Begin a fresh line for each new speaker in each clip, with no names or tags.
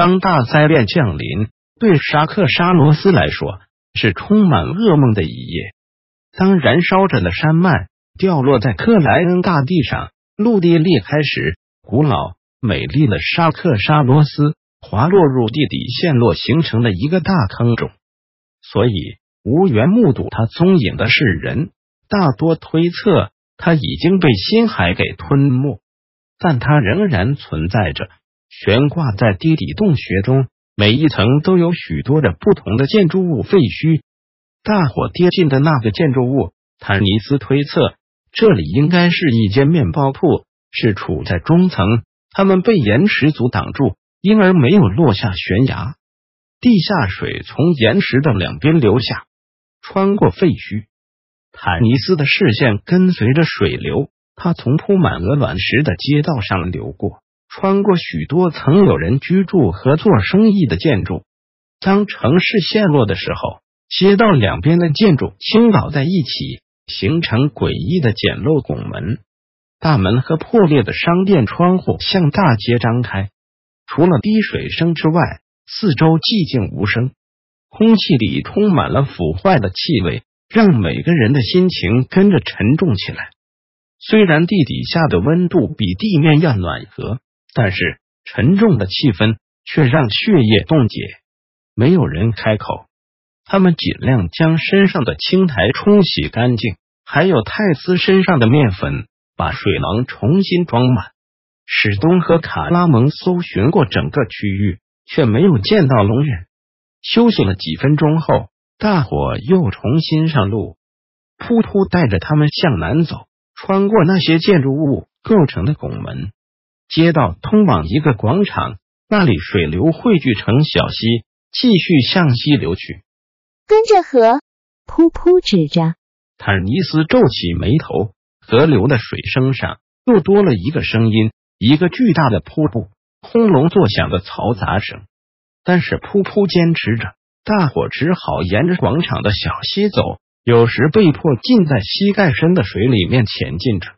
当大灾变降临，对沙克沙罗斯来说是充满噩梦的一夜。当燃烧着的山脉掉落在克莱恩大地上，陆地裂开时，古老美丽的沙克沙罗斯滑落入地底，陷落形成的一个大坑中。所以，无缘目睹他踪影的世人，大多推测他已经被深海给吞没，但他仍然存在着。悬挂在地底洞穴中，每一层都有许多的不同的建筑物废墟。大火跌进的那个建筑物，坦尼斯推测这里应该是一间面包铺，是处在中层。他们被岩石阻挡住，因而没有落下悬崖。地下水从岩石的两边流下，穿过废墟。坦尼斯的视线跟随着水流，他从铺满鹅卵石的街道上流过。穿过许多曾有人居住和做生意的建筑，当城市陷落的时候，街道两边的建筑倾倒在一起，形成诡异的简陋拱门、大门和破裂的商店窗户向大街张开。除了滴水声之外，四周寂静无声，空气里充满了腐坏的气味，让每个人的心情跟着沉重起来。虽然地底下的温度比地面要暖和。但是沉重的气氛却让血液冻结，没有人开口。他们尽量将身上的青苔冲洗干净，还有泰斯身上的面粉，把水囊重新装满。史东和卡拉蒙搜寻过整个区域，却没有见到龙人。休息了几分钟后，大伙又重新上路。噗噗带着他们向南走，穿过那些建筑物构成的拱门。街道通往一个广场，那里水流汇聚成小溪，继续向西流去。
跟着河，
噗噗指着。
坦尼斯皱起眉头，河流的水声上又多了一个声音，一个巨大的瀑布，轰隆作响的嘈杂声。但是噗噗坚持着，大伙只好沿着广场的小溪走，有时被迫浸在膝盖深的水里面前进着，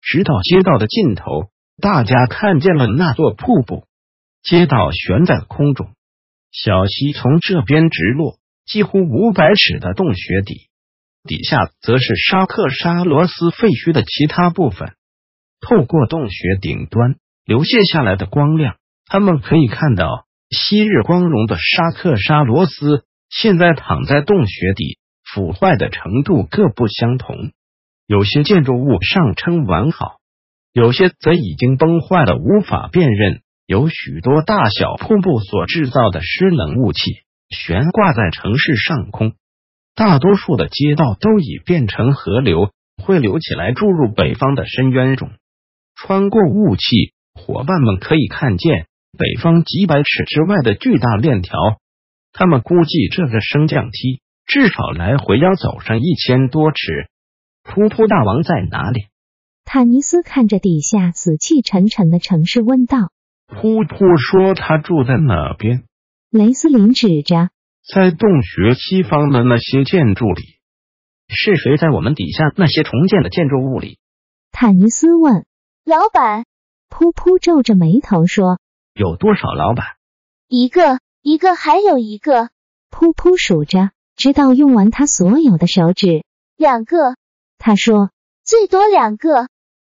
直到街道的尽头。大家看见了那座瀑布，街道悬在空中，小溪从这边直落，几乎五百尺的洞穴底，底下则是沙克沙罗斯废墟的其他部分。透过洞穴顶端流泻下来的光亮，他们可以看到昔日光荣的沙克沙罗斯，现在躺在洞穴底，腐坏的程度各不相同。有些建筑物尚称完好。有些则已经崩坏了，无法辨认。有许多大小瀑布所制造的湿冷雾气悬挂在城市上空，大多数的街道都已变成河流，汇流起来注入北方的深渊中。穿过雾气，伙伴们可以看见北方几百尺之外的巨大链条。他们估计这个升降梯至少来回要走上一千多尺。噗噗大王在哪里？
坦尼斯看着底下死气沉沉的城市，问道：“
噗噗说他住在哪边？”
雷斯林指着
在洞穴西方的那些建筑里。
是谁在我们底下那些重建的建筑物里？
坦尼斯问。
老板，
噗噗皱着眉头说：“
有多少老板？
一个，一个，还有一个。”
噗噗数着，直到用完他所有的手指。
两个，
他说：“
最多两个。”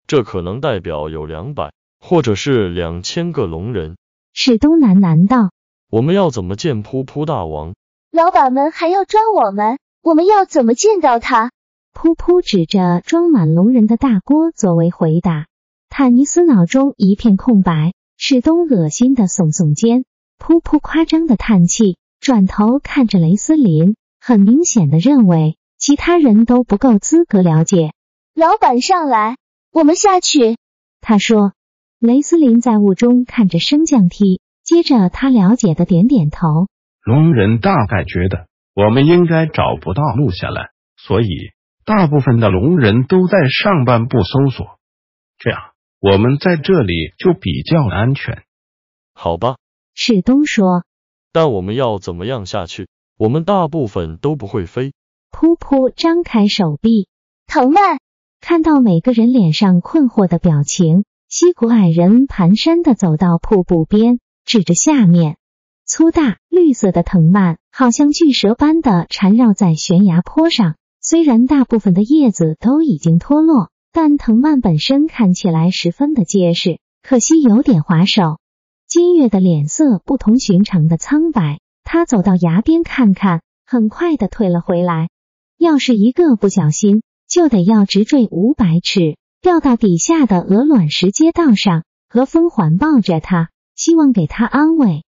这可能代表有两百，或者是两千个龙人。
史东喃喃道：“
我们要怎么见噗噗大王？
老板们还要抓我们，我们要怎么见到他？”
噗噗指着装满龙人的大锅作为回答。坦尼斯脑中一片空白。史东恶心的耸耸肩，噗噗夸张的叹气，转头看着雷斯林，很明显的认为其他人都不够资格了解。
老板上来。我们下去，
他说。雷斯林在雾中看着升降梯，接着他了解的点点头。
龙人大概觉得我们应该找不到路下来，所以大部分的龙人都在上半部搜索，这样我们在这里就比较安全。
好吧，
史东说。
但我们要怎么样下去？我们大部分都不会飞。
噗噗，张开手臂，
藤蔓。
看到每个人脸上困惑的表情，西古矮人蹒跚的走到瀑布边，指着下面，粗大绿色的藤蔓好像巨蛇般的缠绕在悬崖坡上。虽然大部分的叶子都已经脱落，但藤蔓本身看起来十分的结实，可惜有点滑手。金月的脸色不同寻常的苍白，他走到崖边看看，很快的退了回来。要是一个不小心，就得要直坠五百尺，掉到底下的鹅卵石街道上。何风环抱着他，希望给他安慰。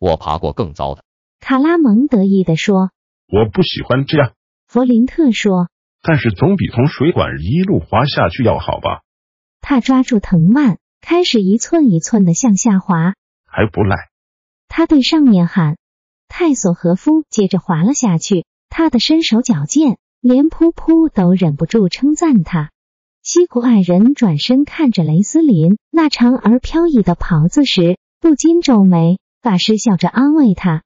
我爬过更糟的。
卡拉蒙得意的说：“
我不喜欢这样。”
弗林特说：“
但是总比从水管一路滑下去要好吧？”
他抓住藤蔓。开始一寸一寸的向下滑，
还不赖。
他对上面喊：“泰索和夫。”接着滑了下去。他的身手矫健，连噗噗都忍不住称赞他。西古矮人转身看着雷斯林那长而飘逸的袍子时，不禁皱眉。法师笑着安慰他。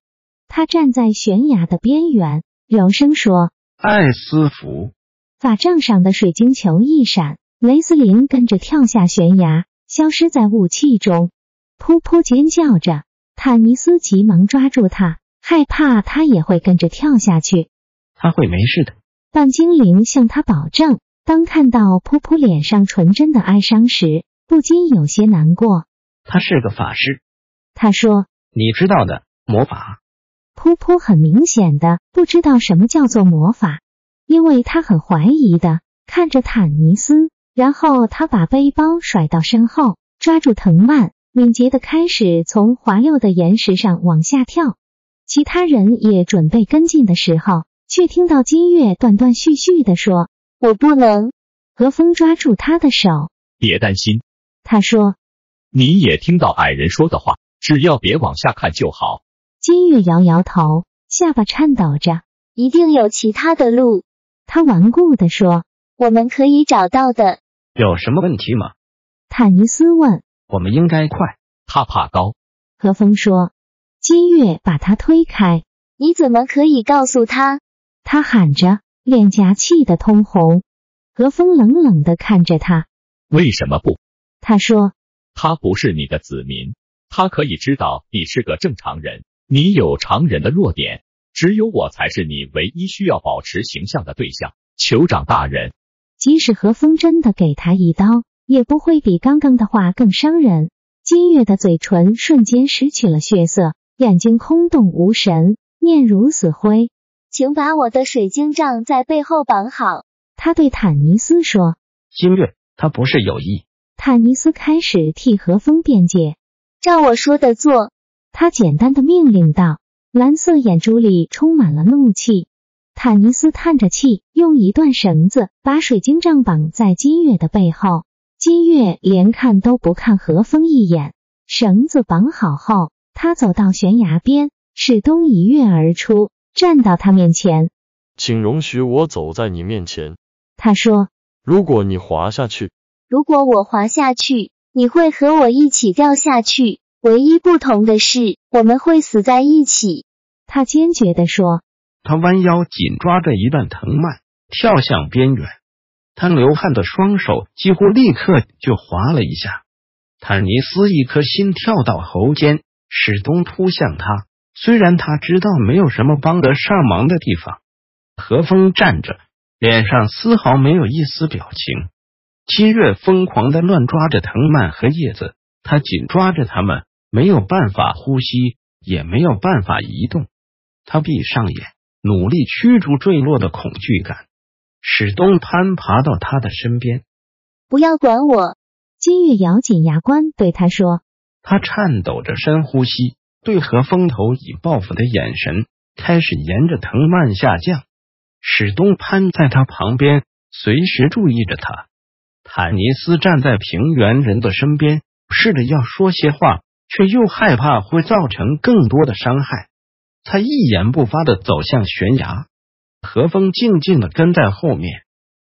他站在悬崖的边缘，柔声说：“
艾斯福。”
法杖上的水晶球一闪，雷斯林跟着跳下悬崖。消失在雾气中，噗噗尖叫着。坦尼斯急忙抓住他，害怕他也会跟着跳下去。
他会没事的，
半精灵向他保证。当看到噗噗脸上纯真的哀伤时，不禁有些难过。
他是个法师，
他说：“
你知道的，魔法。”
噗噗很明显的不知道什么叫做魔法，因为他很怀疑的看着坦尼斯。然后他把背包甩到身后，抓住藤蔓，敏捷的开始从滑溜的岩石上往下跳。其他人也准备跟进的时候，却听到金月断断续续的说：“
我不能。”
何风抓住他的手，
别担心，
他说：“
你也听到矮人说的话，只要别往下看就好。”
金月摇摇头，下巴颤抖着：“
一定有其他的路。”
他顽固的说：“
我们可以找到的。”
有什么问题吗？
坦尼斯问。
我们应该快。
他怕高。
何风说。金月把他推开。
你怎么可以告诉他？
他喊着，脸颊气得通红。何风冷冷的看着他。
为什么不？
他说。
他不是你的子民，他可以知道你是个正常人，你有常人的弱点，只有我才是你唯一需要保持形象的对象。酋长大人。
即使何风真的给他一刀，也不会比刚刚的话更伤人。金月的嘴唇瞬间失去了血色，眼睛空洞无神，面如死灰。
请把我的水晶杖在背后绑好。
他对坦尼斯说：“
金月，他不是有意。”
坦尼斯开始替何风辩解：“
照我说的做。”
他简单的命令道，蓝色眼珠里充满了怒气。坦尼斯叹着气，用一段绳子把水晶杖绑在金月的背后。金月连看都不看何风一眼。绳子绑好后，他走到悬崖边，使东一跃而出，站到他面前。
请容许我走在你面前。
他说：“
如果你滑下去，
如果我滑下去，你会和我一起掉下去。唯一不同的是，我们会死在一起。”
他坚决地说。
他弯腰紧抓着一段藤蔓，跳向边缘。他流汗的双手几乎立刻就滑了一下。坦尼斯一颗心跳到喉间，始终扑向他。虽然他知道没有什么帮得上忙的地方。何风站着，脸上丝毫没有一丝表情。金月疯狂的乱抓着藤蔓和叶子，他紧抓着它们，没有办法呼吸，也没有办法移动。他闭上眼。努力驱逐坠落的恐惧感。史东攀爬到他的身边，
不要管我。
金月咬紧牙关对他说。
他颤抖着深呼吸，对何风投以报复的眼神，开始沿着藤蔓下降。史东攀在他旁边，随时注意着他。坦尼斯站在平原人的身边，试着要说些话，却又害怕会造成更多的伤害。他一言不发的走向悬崖，何风静静的跟在后面。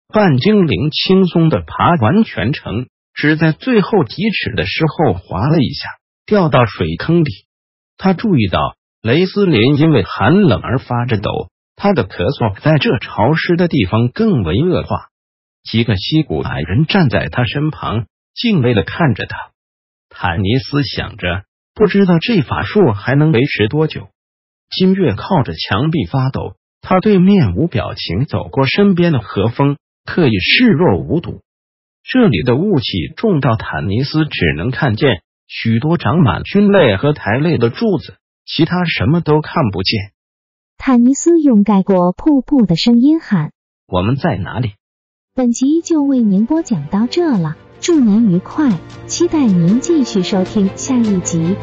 半精灵轻松的爬完全程，只在最后几尺的时候滑了一下，掉到水坑里。他注意到雷斯林因为寒冷而发着抖，他的咳嗽在这潮湿的地方更为恶化。几个西古矮人站在他身旁，敬畏的看着他。坦尼斯想着，不知道这法术还能维持多久。金月靠着墙壁发抖，他对面无表情走过身边的何风。刻意视若无睹。这里的雾气重到坦尼斯只能看见许多长满菌类和苔类的柱子，其他什么都看不见。
坦尼斯用盖过瀑布的声音喊：“
我们在哪里？”
本集就为您播讲到这了，祝您愉快，期待您继续收听下一集。